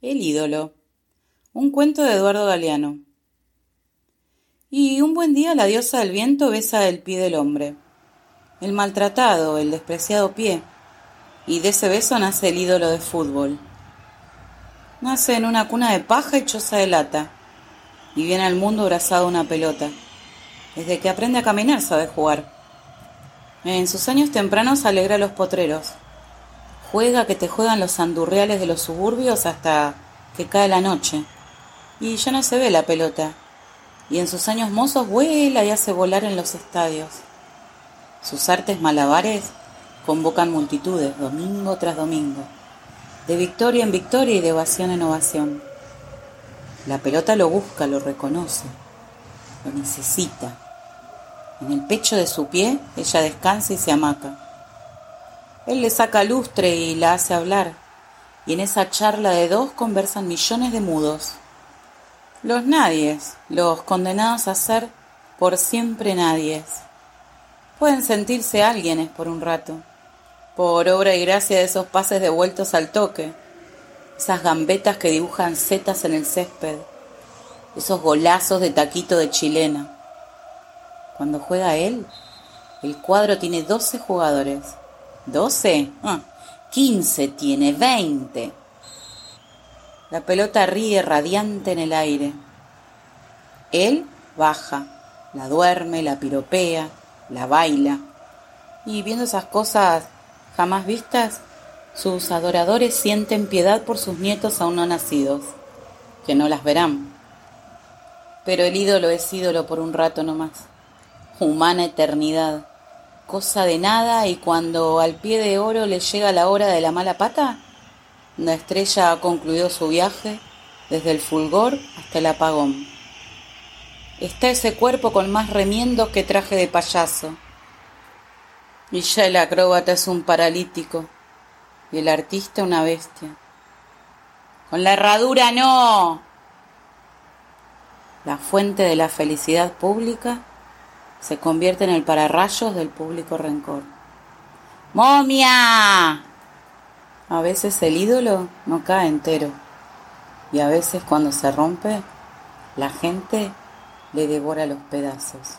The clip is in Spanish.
El ídolo. Un cuento de Eduardo Galeano. Y un buen día la diosa del viento besa el pie del hombre. El maltratado, el despreciado pie. Y de ese beso nace el ídolo de fútbol. Nace en una cuna de paja y choza de lata. Y viene al mundo abrazado una pelota. Desde que aprende a caminar sabe jugar. En sus años tempranos alegra a los potreros Juega que te juegan los andurreales de los suburbios hasta que cae la noche. Y ya no se ve la pelota. Y en sus años mozos vuela y hace volar en los estadios. Sus artes malabares convocan multitudes domingo tras domingo, de victoria en victoria y de ovación en ovación. La pelota lo busca, lo reconoce, lo necesita. En el pecho de su pie ella descansa y se amaca. Él le saca lustre y la hace hablar, y en esa charla de dos conversan millones de mudos. Los nadies, los condenados a ser por siempre nadies, pueden sentirse alguienes por un rato, por obra y gracia de esos pases devueltos al toque, esas gambetas que dibujan setas en el césped, esos golazos de taquito de chilena. Cuando juega él, el cuadro tiene doce jugadores ¿Doce? Ah, quince tiene, veinte. La pelota ríe radiante en el aire. Él baja, la duerme, la piropea, la baila. Y viendo esas cosas jamás vistas, sus adoradores sienten piedad por sus nietos aún no nacidos, que no las verán. Pero el ídolo es ídolo por un rato nomás, humana eternidad cosa de nada y cuando al pie de oro le llega la hora de la mala pata, la estrella ha concluido su viaje desde el fulgor hasta el apagón. Está ese cuerpo con más remiendos que traje de payaso. Y ya el acróbata es un paralítico y el artista una bestia. Con la herradura no. La fuente de la felicidad pública se convierte en el pararrayos del público rencor. ¡Momia! A veces el ídolo no cae entero y a veces cuando se rompe, la gente le devora los pedazos.